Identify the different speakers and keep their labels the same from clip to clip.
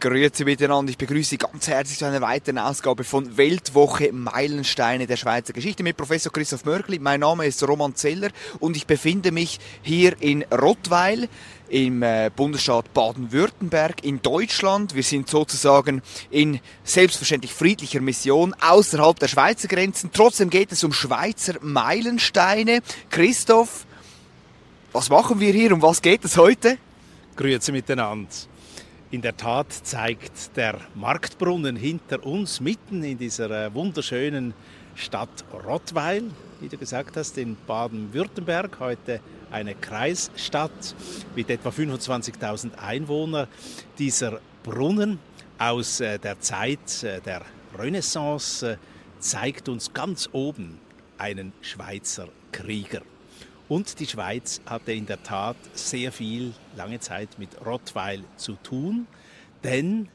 Speaker 1: Grüezi miteinander, ich begrüße Sie ganz herzlich zu einer weiteren Ausgabe von Weltwoche Meilensteine der Schweizer Geschichte mit Professor Christoph Mörgli. Mein Name ist Roman Zeller und ich befinde mich hier in Rottweil im äh, Bundesstaat Baden-Württemberg in Deutschland. Wir sind sozusagen in selbstverständlich friedlicher Mission außerhalb der Schweizer Grenzen. Trotzdem geht es um Schweizer Meilensteine. Christoph, was machen wir hier und was geht es heute?
Speaker 2: Grüezi miteinander. In der Tat zeigt der Marktbrunnen hinter uns, mitten in dieser äh, wunderschönen Stadt Rottweil, wie du gesagt hast, in Baden-Württemberg, heute eine Kreisstadt mit etwa 25.000 Einwohnern. Dieser Brunnen aus äh, der Zeit äh, der Renaissance zeigt uns ganz oben einen Schweizer Krieger. Und die Schweiz hatte in der Tat sehr viel, lange Zeit mit Rottweil zu tun, denn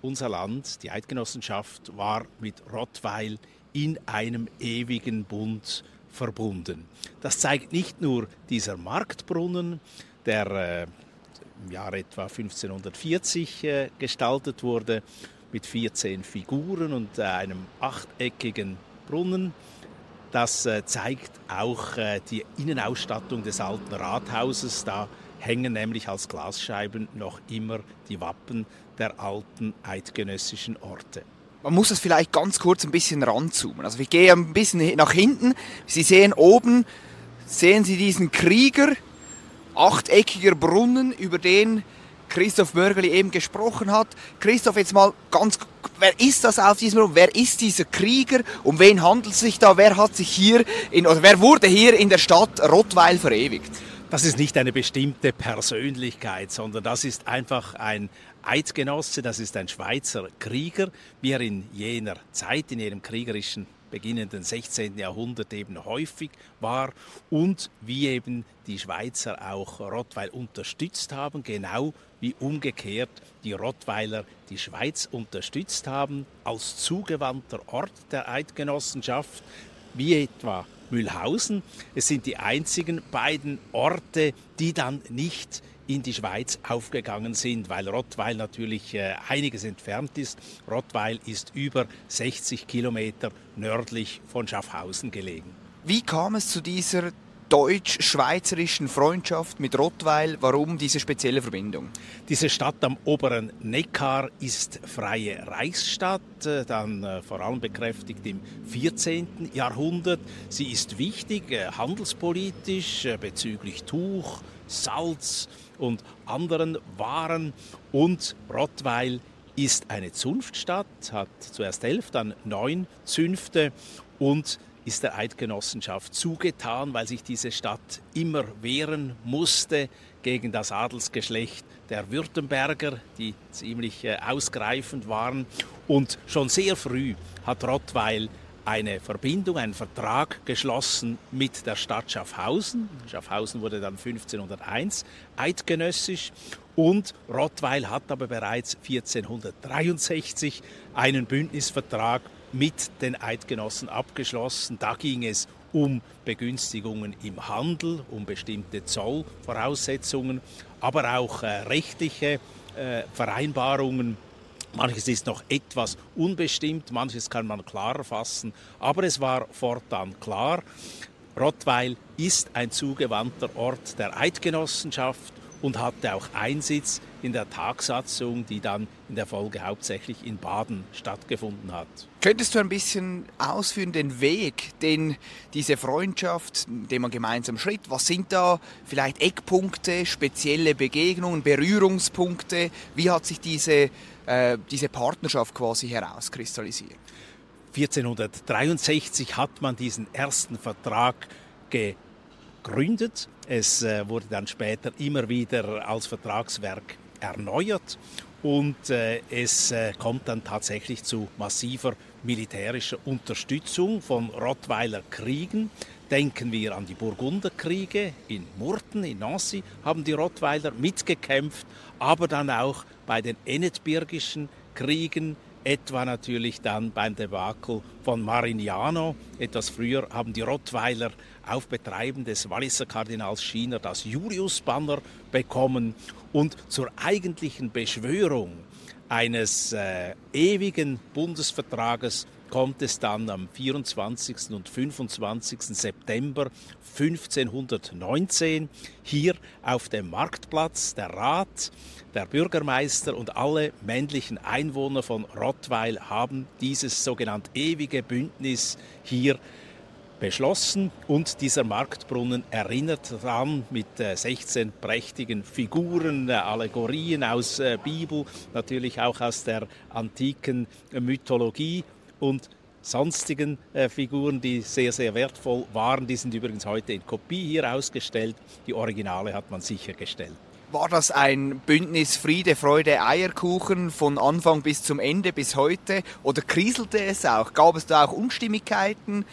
Speaker 2: unser Land, die Eidgenossenschaft, war mit Rottweil in einem ewigen Bund verbunden. Das zeigt nicht nur dieser Marktbrunnen, der äh, im Jahr etwa 1540 äh, gestaltet wurde, mit 14 Figuren und äh, einem achteckigen Brunnen, das äh, zeigt auch äh, die Innenausstattung des alten Rathauses. Da hängen nämlich als Glasscheiben noch immer die Wappen der alten eidgenössischen Orte.
Speaker 1: Man muss das vielleicht ganz kurz ein bisschen ranzoomen. Also wir gehen ein bisschen nach hinten. Sie sehen oben, sehen Sie diesen Krieger, achteckiger Brunnen, über den Christoph Mörgeli eben gesprochen hat. Christoph, jetzt mal ganz, wer ist das auf diesem Brunnen? Wer ist dieser Krieger? Um wen handelt es sich da? Wer hat sich hier, in, oder wer wurde hier in der Stadt Rottweil verewigt?
Speaker 2: Das ist nicht eine bestimmte Persönlichkeit, sondern das ist einfach ein Eidgenosse, das ist ein Schweizer Krieger, wie er in jener Zeit, in ihrem kriegerischen beginnenden 16. Jahrhundert eben häufig war und wie eben die Schweizer auch Rottweil unterstützt haben, genau wie umgekehrt die Rottweiler die Schweiz unterstützt haben als zugewandter Ort der Eidgenossenschaft, wie etwa Mühlhausen. Es sind die einzigen beiden Orte, die dann nicht in die Schweiz aufgegangen sind, weil Rottweil natürlich äh, einiges entfernt ist. Rottweil ist über 60 Kilometer nördlich von Schaffhausen gelegen.
Speaker 1: Wie kam es zu dieser deutsch-schweizerischen Freundschaft mit Rottweil? Warum diese spezielle Verbindung?
Speaker 2: Diese Stadt am oberen Neckar ist freie Reichsstadt, äh, dann äh, vor allem bekräftigt im 14. Jahrhundert. Sie ist wichtig äh, handelspolitisch bezüglich Tuch, Salz und anderen Waren und Rottweil ist eine Zunftstadt, hat zuerst elf, dann neun Zünfte und ist der Eidgenossenschaft zugetan, weil sich diese Stadt immer wehren musste gegen das Adelsgeschlecht der Württemberger, die ziemlich äh, ausgreifend waren. Und schon sehr früh hat Rottweil eine Verbindung, einen Vertrag geschlossen mit der Stadt Schaffhausen. Schaffhausen wurde dann 1501 eidgenössisch und Rottweil hat aber bereits 1463 einen Bündnisvertrag mit den Eidgenossen abgeschlossen. Da ging es um Begünstigungen im Handel, um bestimmte Zollvoraussetzungen, aber auch äh, rechtliche äh, Vereinbarungen. Manches ist noch etwas unbestimmt, manches kann man klarer fassen, aber es war fortan klar, Rottweil ist ein zugewandter Ort der Eidgenossenschaft und hatte auch Einsitz in der Tagsatzung, die dann in der Folge hauptsächlich in Baden stattgefunden hat.
Speaker 1: Könntest du ein bisschen ausführen den Weg, den diese Freundschaft, den man gemeinsam schritt, was sind da vielleicht Eckpunkte, spezielle Begegnungen, Berührungspunkte? Wie hat sich diese, äh, diese Partnerschaft quasi herauskristallisiert?
Speaker 2: 1463 hat man diesen ersten Vertrag gegründet. Es äh, wurde dann später immer wieder als Vertragswerk erneuert und äh, es äh, kommt dann tatsächlich zu massiver militärischer Unterstützung von Rottweiler Kriegen. Denken wir an die Burgunderkriege in Murten, in Nancy haben die Rottweiler mitgekämpft, aber dann auch bei den Ennetbirgischen Kriegen etwa natürlich dann beim Debakel von Marignano. Etwas früher haben die Rottweiler auf Betreiben des Walliser Kardinals Schiener das Julius-Banner bekommen und zur eigentlichen Beschwörung eines äh, ewigen Bundesvertrages kommt es dann am 24. und 25. September 1519 hier auf dem Marktplatz. Der Rat, der Bürgermeister und alle männlichen Einwohner von Rottweil haben dieses sogenannte ewige Bündnis hier beschlossen und dieser Marktbrunnen erinnert daran mit 16 äh, prächtigen Figuren, äh, Allegorien aus äh, Bibel, natürlich auch aus der antiken Mythologie und sonstigen Figuren, die sehr, sehr wertvoll waren. Die sind übrigens heute in Kopie hier ausgestellt. Die Originale hat man sichergestellt.
Speaker 1: War das ein Bündnis Friede, Freude, Eierkuchen von Anfang bis zum Ende bis heute? Oder kriselte es auch? Gab es da auch Unstimmigkeiten?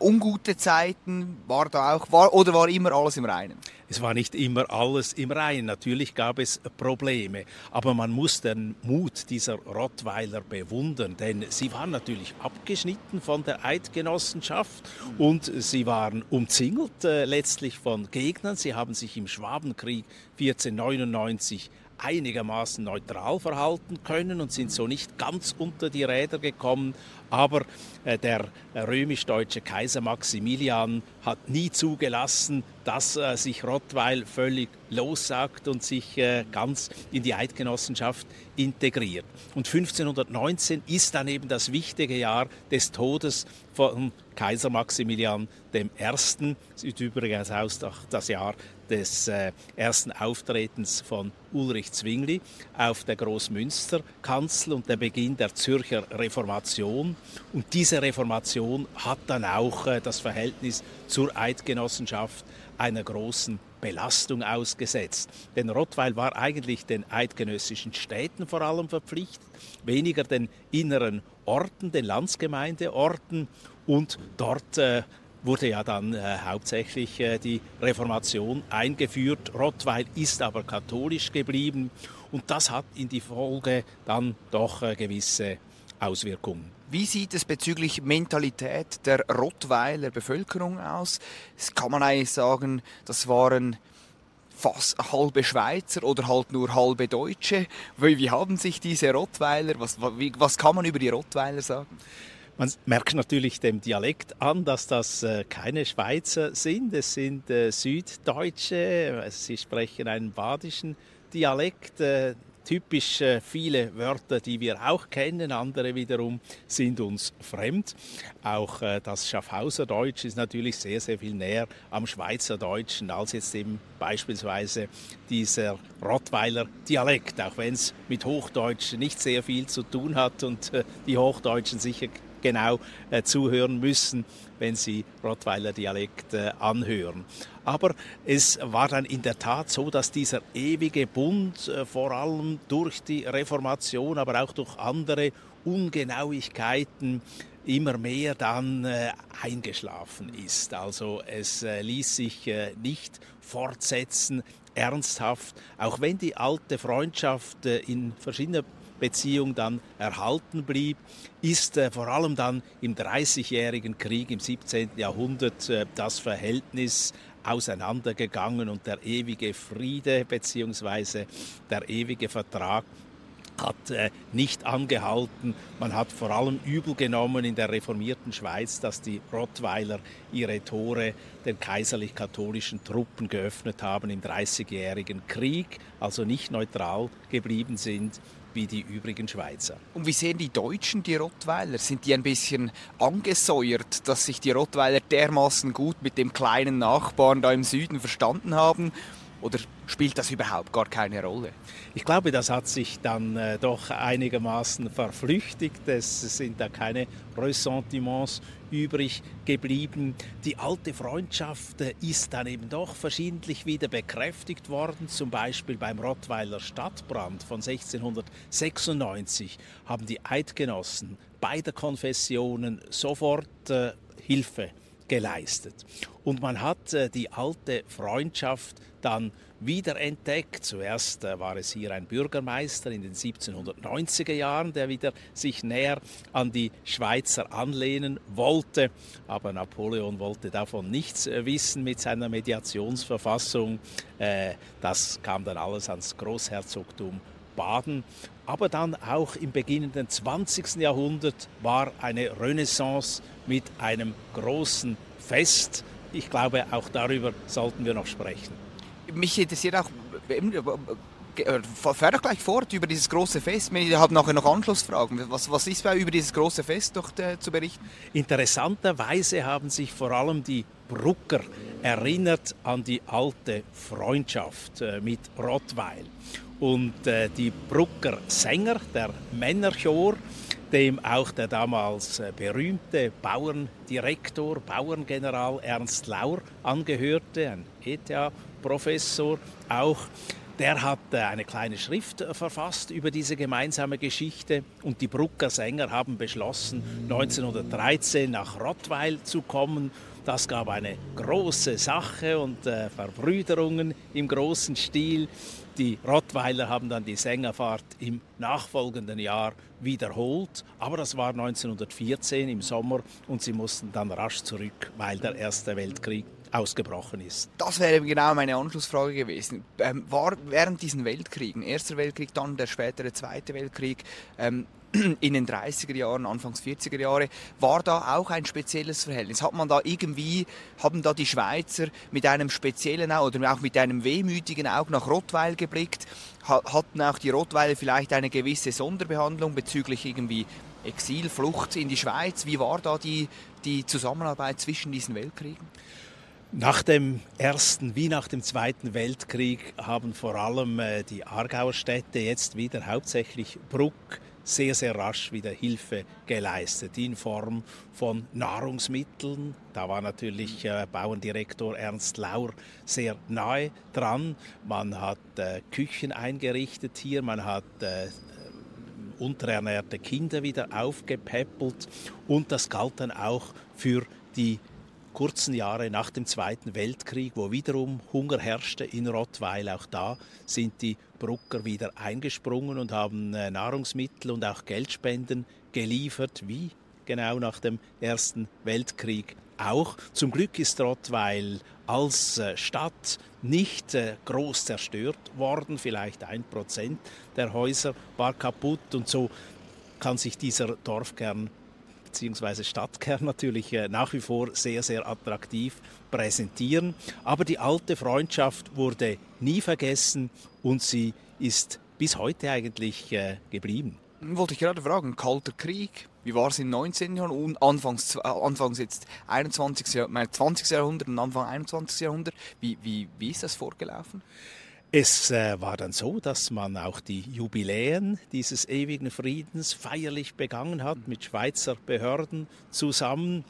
Speaker 1: Ungute Zeiten? War da auch, war, oder war immer alles im Reinen?
Speaker 2: Es war nicht immer alles im Reinen. Natürlich gab es Probleme. Aber man muss den Mut dieser Rottweiler bewundern, denn sie waren natürlich abgeschnitten von der Eidgenossenschaft und sie waren umzingelt äh, letztlich von Gegnern. Sie haben sich im Schwabenkrieg 1499 einigermaßen neutral verhalten können und sind so nicht ganz unter die Räder gekommen. Aber äh, der römisch-deutsche Kaiser Maximilian hat nie zugelassen, dass äh, sich Rottweil völlig lossagt und sich äh, ganz in die Eidgenossenschaft integriert. Und 1519 ist dann eben das wichtige Jahr des Todes von Kaiser Maximilian I. Das ist übrigens auch das Jahr des äh, ersten Auftretens von Ulrich Zwingli auf der Großmünsterkanzel und der Beginn der Zürcher Reformation. Und diese Reformation hat dann auch äh, das Verhältnis zur Eidgenossenschaft einer großen Belastung ausgesetzt. Denn Rottweil war eigentlich den eidgenössischen Städten vor allem verpflichtet, weniger den inneren Orten, den Landsgemeindeorten. Und dort äh, wurde ja dann äh, hauptsächlich äh, die Reformation eingeführt. Rottweil ist aber katholisch geblieben und das hat in die Folge dann doch äh, gewisse Auswirkungen.
Speaker 1: Wie sieht es bezüglich Mentalität der Rottweiler Bevölkerung aus? Das kann man eigentlich sagen, das waren fast halbe Schweizer oder halt nur halbe Deutsche. Wie, wie haben sich diese Rottweiler, was, was kann man über die Rottweiler sagen?
Speaker 2: Man merkt natürlich dem Dialekt an, dass das äh, keine Schweizer sind. Es sind äh, Süddeutsche. Sie sprechen einen badischen Dialekt. Äh, typisch viele Wörter, die wir auch kennen, andere wiederum sind uns fremd. Auch das Schaffhauser Deutsch ist natürlich sehr, sehr viel näher am Schweizer Deutschen als jetzt eben beispielsweise dieser Rottweiler Dialekt, auch wenn es mit Hochdeutsch nicht sehr viel zu tun hat und die Hochdeutschen sicher genau äh, zuhören müssen, wenn Sie Rottweiler Dialekt äh, anhören. Aber es war dann in der Tat so, dass dieser ewige Bund äh, vor allem durch die Reformation, aber auch durch andere Ungenauigkeiten immer mehr dann äh, eingeschlafen ist. Also es äh, ließ sich äh, nicht fortsetzen, ernsthaft, auch wenn die alte Freundschaft äh, in verschiedener Beziehung dann erhalten blieb, ist äh, vor allem dann im Dreißigjährigen Krieg im 17. Jahrhundert äh, das Verhältnis auseinandergegangen und der ewige Friede bzw. der ewige Vertrag hat äh, nicht angehalten. Man hat vor allem übel genommen in der reformierten Schweiz, dass die Rottweiler ihre Tore den kaiserlich-katholischen Truppen geöffnet haben im Dreißigjährigen Krieg, also nicht neutral geblieben sind wie die übrigen Schweizer.
Speaker 1: Und wie sehen die Deutschen die Rottweiler? Sind die ein bisschen angesäuert, dass sich die Rottweiler dermaßen gut mit dem kleinen Nachbarn da im Süden verstanden haben? Oder spielt das überhaupt gar keine Rolle?
Speaker 2: Ich glaube, das hat sich dann äh, doch einigermaßen verflüchtigt. Es sind da keine Ressentiments übrig geblieben. Die alte Freundschaft äh, ist dann eben doch verschiedentlich wieder bekräftigt worden. Zum Beispiel beim Rottweiler Stadtbrand von 1696 haben die Eidgenossen beider Konfessionen sofort äh, Hilfe geleistet. Und man hat äh, die alte Freundschaft dann wiederentdeckt. Zuerst äh, war es hier ein Bürgermeister in den 1790er Jahren, der wieder sich näher an die Schweizer anlehnen wollte. Aber Napoleon wollte davon nichts äh, wissen mit seiner Mediationsverfassung. Das kam dann alles ans Großherzogtum Baden. Aber dann auch im beginnenden 20. Jahrhundert war eine Renaissance mit einem großen Fest. Ich glaube, auch darüber sollten wir noch sprechen.
Speaker 1: Mich interessiert auch, fahr doch gleich fort über dieses große Fest. Wir haben nachher noch Anschlussfragen. Was, was ist über dieses große Fest doch äh, zu berichten?
Speaker 2: Interessanterweise haben sich vor allem die Brucker erinnert an die alte Freundschaft äh, mit Rottweil. Und äh, die Brucker Sänger, der Männerchor, dem auch der damals äh, berühmte Bauerndirektor, Bauerngeneral Ernst Laur angehörte, ein ETH-Professor auch. Der hat eine kleine Schrift verfasst über diese gemeinsame Geschichte und die Brucker Sänger haben beschlossen, 1913 nach Rottweil zu kommen. Das gab eine große Sache und äh, Verbrüderungen im großen Stil. Die Rottweiler haben dann die Sängerfahrt im nachfolgenden Jahr wiederholt, aber das war 1914 im Sommer und sie mussten dann rasch zurück, weil der Erste Weltkrieg ausgebrochen ist.
Speaker 1: Das wäre genau meine Anschlussfrage gewesen. Ähm, war während diesen Weltkriegen, Erster Weltkrieg, dann der spätere Zweite Weltkrieg, ähm, in den 30er Jahren, Anfangs 40er Jahre, war da auch ein spezielles Verhältnis. Hat man da irgendwie, haben da die Schweizer mit einem speziellen oder auch mit einem wehmütigen Auge nach Rottweil geblickt? Hatten auch die Rottweiler vielleicht eine gewisse Sonderbehandlung bezüglich irgendwie Exil, Flucht in die Schweiz? Wie war da die, die Zusammenarbeit zwischen diesen Weltkriegen?
Speaker 2: Nach dem Ersten wie nach dem Zweiten Weltkrieg haben vor allem äh, die Aargauer Städte jetzt wieder hauptsächlich Bruck, sehr, sehr rasch wieder Hilfe geleistet in Form von Nahrungsmitteln. Da war natürlich äh, Bauerndirektor Ernst Laur sehr nahe dran. Man hat äh, Küchen eingerichtet hier, man hat äh, unterernährte Kinder wieder aufgepäppelt und das galt dann auch für die kurzen Jahre nach dem Zweiten Weltkrieg, wo wiederum Hunger herrschte in Rottweil. Auch da sind die Brucker wieder eingesprungen und haben äh, Nahrungsmittel und auch Geldspenden geliefert, wie genau nach dem Ersten Weltkrieg auch. Zum Glück ist Rottweil als äh, Stadt nicht äh, groß zerstört worden. Vielleicht ein Prozent der Häuser war kaputt und so kann sich dieser Dorfkern bzw. Stadtkern natürlich äh, nach wie vor sehr, sehr attraktiv präsentieren. Aber die alte Freundschaft wurde nie vergessen und sie ist bis heute eigentlich äh, geblieben.
Speaker 1: Wollte ich gerade fragen, Kalter Krieg, wie war es im 19. Jahrhundert und anfangs, äh, anfangs jetzt 21. 20. Jahrhundert und Anfang 21. Jahrhundert, wie, wie, wie ist das vorgelaufen?
Speaker 2: Es äh, war dann so, dass man auch die Jubiläen dieses ewigen Friedens feierlich begangen hat mit Schweizer Behörden zusammen.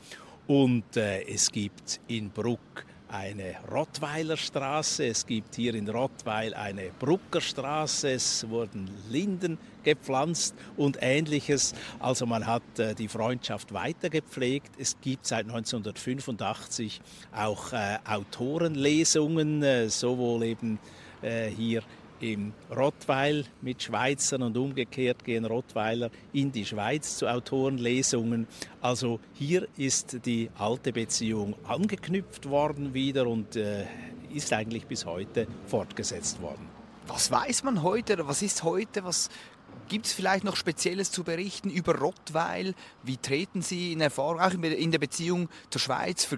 Speaker 2: Und äh, es gibt in Bruck eine Rottweilerstraße, es gibt hier in Rottweil eine Bruckerstraße, es wurden Linden gepflanzt und ähnliches. Also man hat äh, die Freundschaft weitergepflegt. Es gibt seit 1985 auch Autorenlesungen, sowohl eben äh, hier im Rottweil mit Schweizern und umgekehrt gehen Rottweiler in die Schweiz zu Autorenlesungen. Also hier ist die alte Beziehung angeknüpft worden wieder und äh, ist eigentlich bis heute fortgesetzt worden.
Speaker 1: Was weiß man heute oder was ist heute? Was Gibt es vielleicht noch Spezielles zu berichten über Rottweil? Wie treten Sie in Erfahrung, auch in der Beziehung zur Schweiz?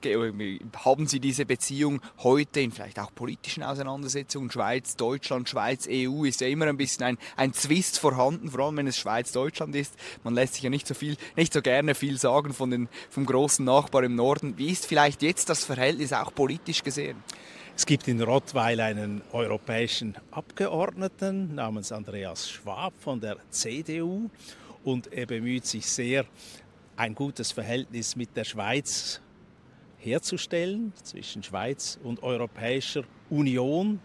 Speaker 1: Haben Sie diese Beziehung heute in vielleicht auch politischen Auseinandersetzungen? Schweiz, Deutschland, Schweiz, EU ist ja immer ein bisschen ein, ein Zwist vorhanden, vor allem wenn es Schweiz-Deutschland ist. Man lässt sich ja nicht so viel, nicht so gerne viel sagen von den, vom großen Nachbar im Norden. Wie ist vielleicht jetzt das Verhältnis auch politisch gesehen?
Speaker 2: Es gibt in Rottweil einen europäischen Abgeordneten namens Andreas Schwab von der CDU und er bemüht sich sehr, ein gutes Verhältnis mit der Schweiz herzustellen zwischen Schweiz und Europäischer Union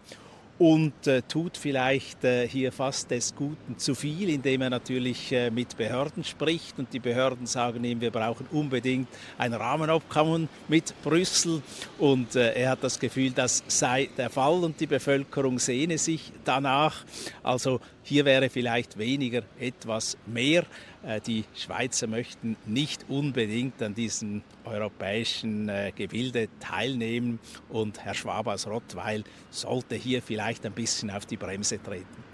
Speaker 2: und äh, tut vielleicht äh, hier fast des Guten zu viel, indem er natürlich äh, mit Behörden spricht und die Behörden sagen ihm, wir brauchen unbedingt ein Rahmenabkommen mit Brüssel und äh, er hat das Gefühl, das sei der Fall und die Bevölkerung sehne sich danach. Also hier wäre vielleicht weniger etwas mehr. Äh, die Schweizer möchten nicht unbedingt an diesem europäischen äh, Gebilde teilnehmen und Herr Schwab aus Rottweil sollte hier vielleicht ein bisschen auf die Bremse treten.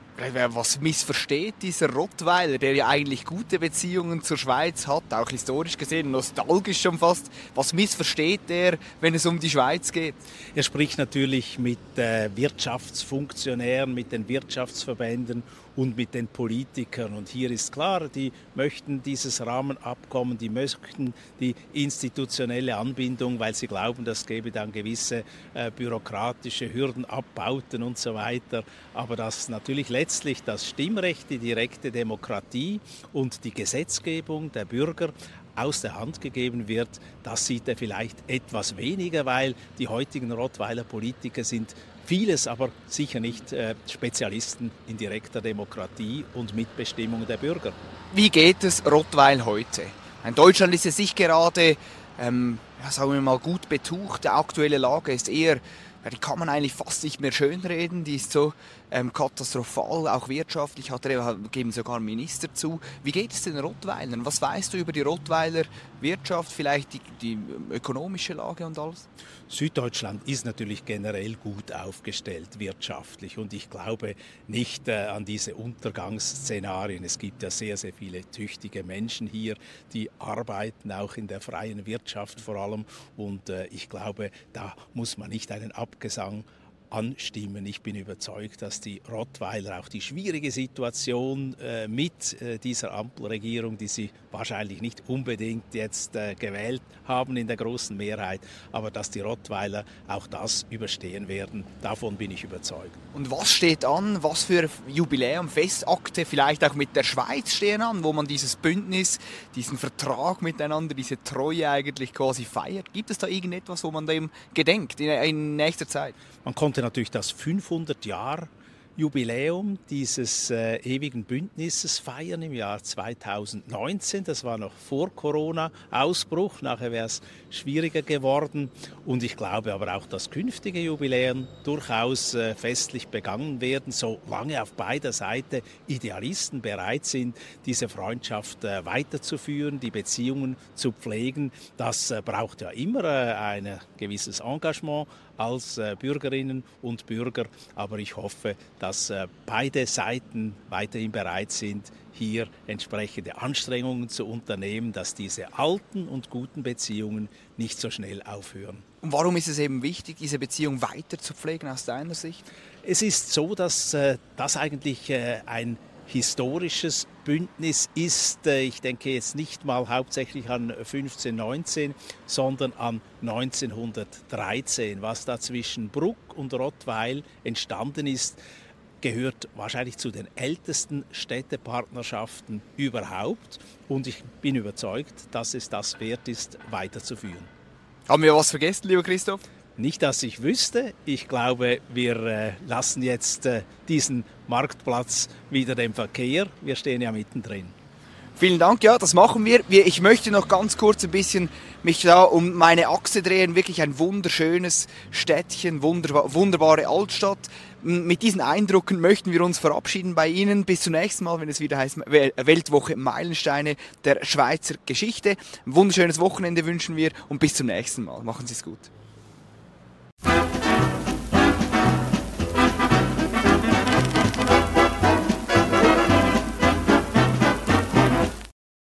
Speaker 1: Was missversteht dieser Rottweiler, der ja eigentlich gute Beziehungen zur Schweiz hat, auch historisch gesehen, nostalgisch schon fast. Was missversteht er, wenn es um die Schweiz geht?
Speaker 2: Er spricht natürlich mit äh, Wirtschaftsfunktionären, mit den Wirtschaftsverbänden und mit den Politikern. Und hier ist klar, die möchten dieses Rahmenabkommen, die möchten die institutionelle Anbindung, weil sie glauben, das gebe dann gewisse äh, bürokratische Hürden, Abbauten und so weiter. Aber dass natürlich letztlich das Stimmrecht, die direkte Demokratie und die Gesetzgebung der Bürger aus der Hand gegeben wird, das sieht er vielleicht etwas weniger, weil die heutigen Rottweiler Politiker sind vieles, aber sicher nicht äh, Spezialisten in direkter Demokratie und Mitbestimmung der Bürger.
Speaker 1: Wie geht es Rottweil heute? In Deutschland ist es nicht gerade, ähm, ja, sagen wir mal, gut betucht. Die aktuelle Lage ist eher die kann man eigentlich fast nicht mehr schönreden. Die ist so ähm, katastrophal, auch wirtschaftlich, hat er, geben sogar Minister zu. Wie geht es den Rottweilern? Was weißt du über die Rottweiler Wirtschaft, vielleicht die, die ökonomische Lage und alles?
Speaker 2: Süddeutschland ist natürlich generell gut aufgestellt wirtschaftlich und ich glaube nicht äh, an diese Untergangsszenarien. Es gibt ja sehr, sehr viele tüchtige Menschen hier, die arbeiten auch in der freien Wirtschaft vor allem und äh, ich glaube, da muss man nicht einen Abgesang anstimmen. Ich bin überzeugt, dass die Rottweiler auch die schwierige Situation äh, mit äh, dieser Ampelregierung, die sie wahrscheinlich nicht unbedingt jetzt äh, gewählt haben in der großen Mehrheit, aber dass die Rottweiler auch das überstehen werden, davon bin ich überzeugt.
Speaker 1: Und was steht an? Was für Jubiläum, Festakte vielleicht auch mit der Schweiz stehen an, wo man dieses Bündnis, diesen Vertrag miteinander, diese Treue eigentlich quasi feiert? Gibt es da irgendetwas, wo man dem gedenkt in, in nächster Zeit?
Speaker 2: Man konnte natürlich das 500 Jahr Jubiläum dieses äh, ewigen Bündnisses feiern im Jahr 2019. Das war noch vor Corona-Ausbruch. Nachher wäre es schwieriger geworden. Und ich glaube aber auch, dass künftige Jubiläen durchaus äh, festlich begangen werden, solange auf beider Seite Idealisten bereit sind, diese Freundschaft äh, weiterzuführen, die Beziehungen zu pflegen. Das äh, braucht ja immer äh, ein gewisses Engagement als äh, Bürgerinnen und Bürger. Aber ich hoffe, dass äh, beide Seiten weiterhin bereit sind, hier entsprechende Anstrengungen zu unternehmen, dass diese alten und guten Beziehungen nicht so schnell aufhören.
Speaker 1: Und warum ist es eben wichtig, diese Beziehung weiter zu pflegen aus deiner Sicht?
Speaker 2: Es ist so, dass äh, das eigentlich äh, ein historisches Bündnis ist. Äh, ich denke jetzt nicht mal hauptsächlich an 1519, sondern an 1913. Was da zwischen Bruck und Rottweil entstanden ist, gehört wahrscheinlich zu den ältesten Städtepartnerschaften überhaupt. Und ich bin überzeugt, dass es das wert ist, weiterzuführen.
Speaker 1: Haben wir was vergessen, lieber Christoph?
Speaker 2: Nicht, dass ich wüsste. Ich glaube, wir äh, lassen jetzt äh, diesen Marktplatz wieder dem Verkehr. Wir stehen ja mittendrin.
Speaker 1: Vielen Dank, ja, das machen wir. Ich möchte noch ganz kurz ein bisschen mich da um meine Achse drehen. Wirklich ein wunderschönes Städtchen, wunderbar, wunderbare Altstadt. Mit diesen Eindrücken möchten wir uns verabschieden bei Ihnen. Bis zum nächsten Mal, wenn es wieder heißt Weltwoche Meilensteine der Schweizer Geschichte. Ein wunderschönes Wochenende wünschen wir und bis zum nächsten Mal. Machen Sie es gut. Bye.